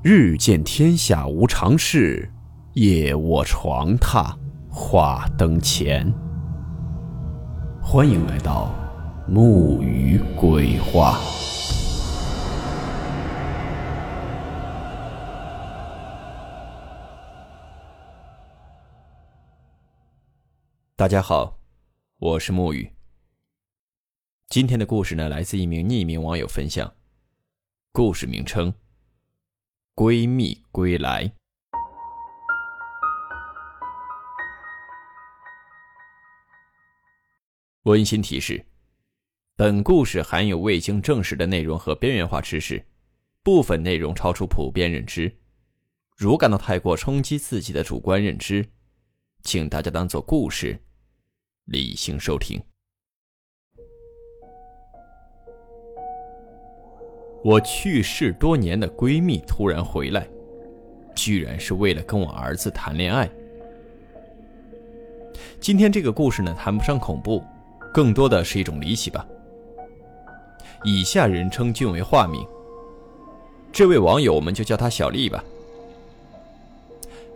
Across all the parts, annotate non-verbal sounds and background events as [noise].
日见天下无常事，夜卧床榻话灯前。欢迎来到木鱼鬼话。大家好，我是木鱼。今天的故事呢，来自一名匿名网友分享，故事名称。闺蜜归来。温馨提示：本故事含有未经证实的内容和边缘化知识，部分内容超出普遍认知。如感到太过冲击自己的主观认知，请大家当做故事，理性收听。我去世多年的闺蜜突然回来，居然是为了跟我儿子谈恋爱。今天这个故事呢，谈不上恐怖，更多的是一种离奇吧。以下人称均为化名。这位网友，我们就叫她小丽吧。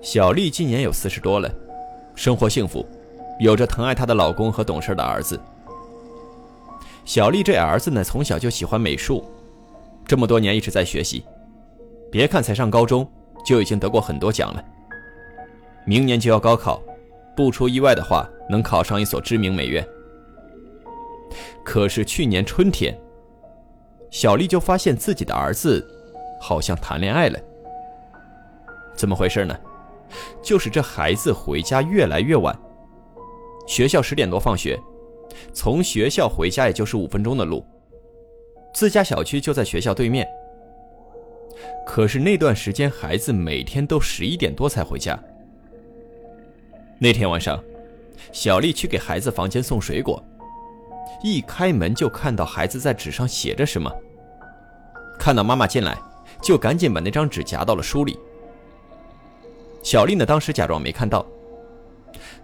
小丽今年有四十多了，生活幸福，有着疼爱她的老公和懂事的儿子。小丽这儿子呢，从小就喜欢美术。这么多年一直在学习，别看才上高中，就已经得过很多奖了。明年就要高考，不出意外的话，能考上一所知名美院。可是去年春天，小丽就发现自己的儿子好像谈恋爱了。怎么回事呢？就是这孩子回家越来越晚，学校十点多放学，从学校回家也就是五分钟的路。自家小区就在学校对面，可是那段时间孩子每天都十一点多才回家。那天晚上，小丽去给孩子房间送水果，一开门就看到孩子在纸上写着什么。看到妈妈进来，就赶紧把那张纸夹到了书里。小丽呢，当时假装没看到，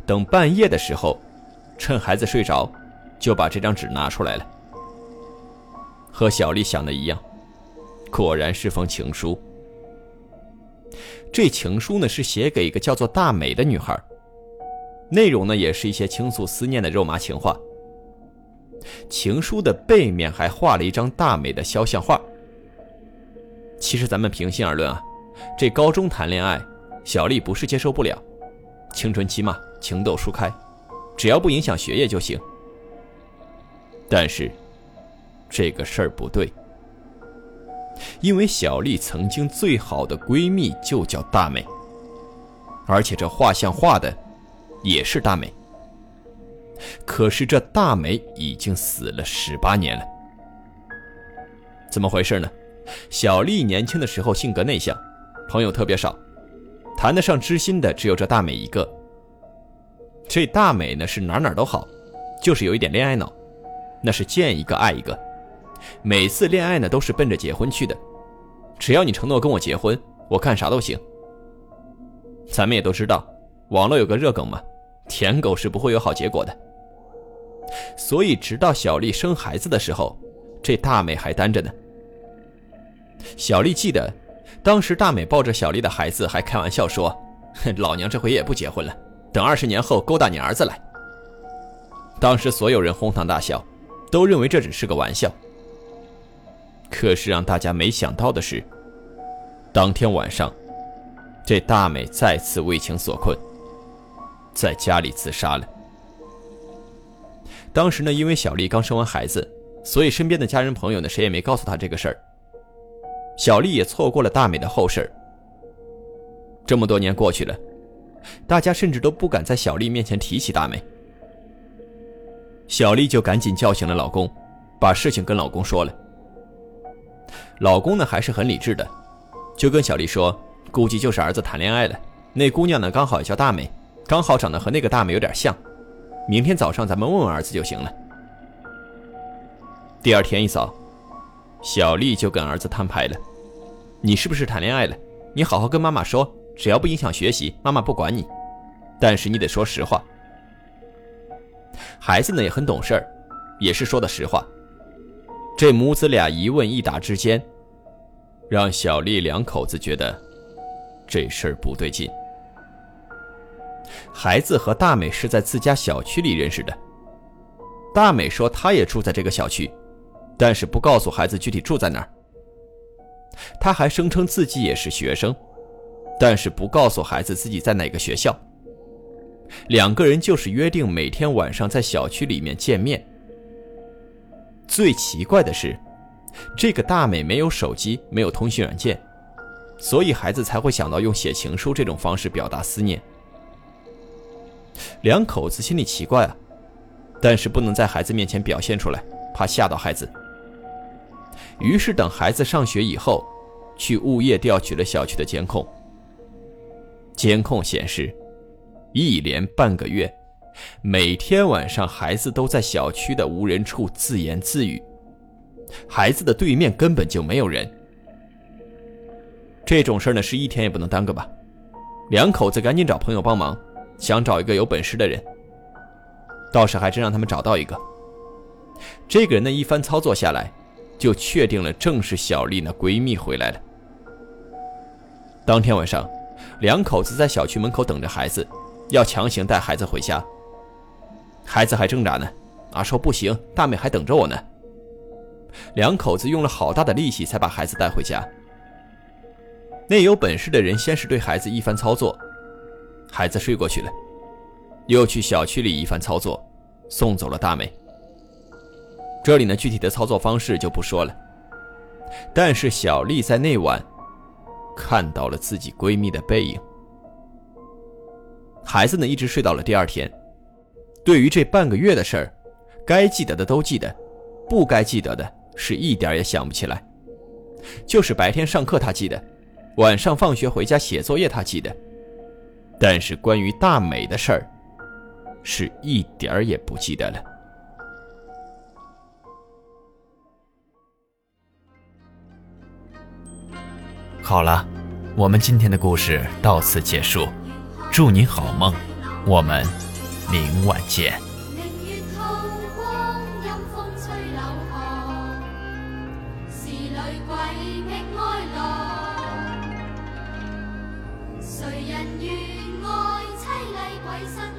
等半夜的时候，趁孩子睡着，就把这张纸拿出来了。和小丽想的一样，果然是封情书。这情书呢是写给一个叫做大美的女孩，内容呢也是一些倾诉思念的肉麻情话。情书的背面还画了一张大美的肖像画。其实咱们平心而论啊，这高中谈恋爱，小丽不是接受不了，青春期嘛，情窦初开，只要不影响学业就行。但是。这个事儿不对，因为小丽曾经最好的闺蜜就叫大美，而且这画像画的也是大美。可是这大美已经死了十八年了，怎么回事呢？小丽年轻的时候性格内向，朋友特别少，谈得上知心的只有这大美一个。这大美呢是哪哪都好，就是有一点恋爱脑，那是见一个爱一个。每次恋爱呢，都是奔着结婚去的。只要你承诺跟我结婚，我干啥都行。咱们也都知道，网络有个热梗嘛，舔狗是不会有好结果的。所以，直到小丽生孩子的时候，这大美还单着呢。小丽记得，当时大美抱着小丽的孩子，还开玩笑说：“ [laughs] 老娘这回也不结婚了，等二十年后勾搭你儿子来。”当时所有人哄堂大笑，都认为这只是个玩笑。可是让大家没想到的是，当天晚上，这大美再次为情所困，在家里自杀了。当时呢，因为小丽刚生完孩子，所以身边的家人朋友呢，谁也没告诉她这个事儿。小丽也错过了大美的后事儿。这么多年过去了，大家甚至都不敢在小丽面前提起大美。小丽就赶紧叫醒了老公，把事情跟老公说了。老公呢还是很理智的，就跟小丽说，估计就是儿子谈恋爱了。那姑娘呢刚好也叫大美，刚好长得和那个大美有点像。明天早上咱们问问儿子就行了。第二天一早，小丽就跟儿子摊牌了：“你是不是谈恋爱了？你好好跟妈妈说，只要不影响学习，妈妈不管你。但是你得说实话。”孩子呢也很懂事儿也是说的实话。这母子俩一问一答之间，让小丽两口子觉得这事儿不对劲。孩子和大美是在自家小区里认识的。大美说她也住在这个小区，但是不告诉孩子具体住在哪儿。她还声称自己也是学生，但是不告诉孩子自己在哪个学校。两个人就是约定每天晚上在小区里面见面。最奇怪的是，这个大美没有手机，没有通讯软件，所以孩子才会想到用写情书这种方式表达思念。两口子心里奇怪啊，但是不能在孩子面前表现出来，怕吓到孩子。于是等孩子上学以后，去物业调取了小区的监控。监控显示。一连半个月，每天晚上孩子都在小区的无人处自言自语。孩子的对面根本就没有人。这种事呢，是一天也不能耽搁吧？两口子赶紧找朋友帮忙，想找一个有本事的人。倒是还真让他们找到一个。这个人的一番操作下来，就确定了正是小丽那闺蜜回来了。当天晚上，两口子在小区门口等着孩子。要强行带孩子回家，孩子还挣扎呢，啊，说不行，大美还等着我呢。两口子用了好大的力气才把孩子带回家。那有本事的人先是对孩子一番操作，孩子睡过去了，又去小区里一番操作，送走了大美。这里呢，具体的操作方式就不说了。但是小丽在那晚看到了自己闺蜜的背影。孩子呢，一直睡到了第二天。对于这半个月的事儿，该记得的都记得，不该记得的是一点也想不起来。就是白天上课他记得，晚上放学回家写作业他记得，但是关于大美的事儿，是一点儿也不记得了。好了，我们今天的故事到此结束。祝你好梦，我们明晚见。谁人愿爱凄厉鬼新？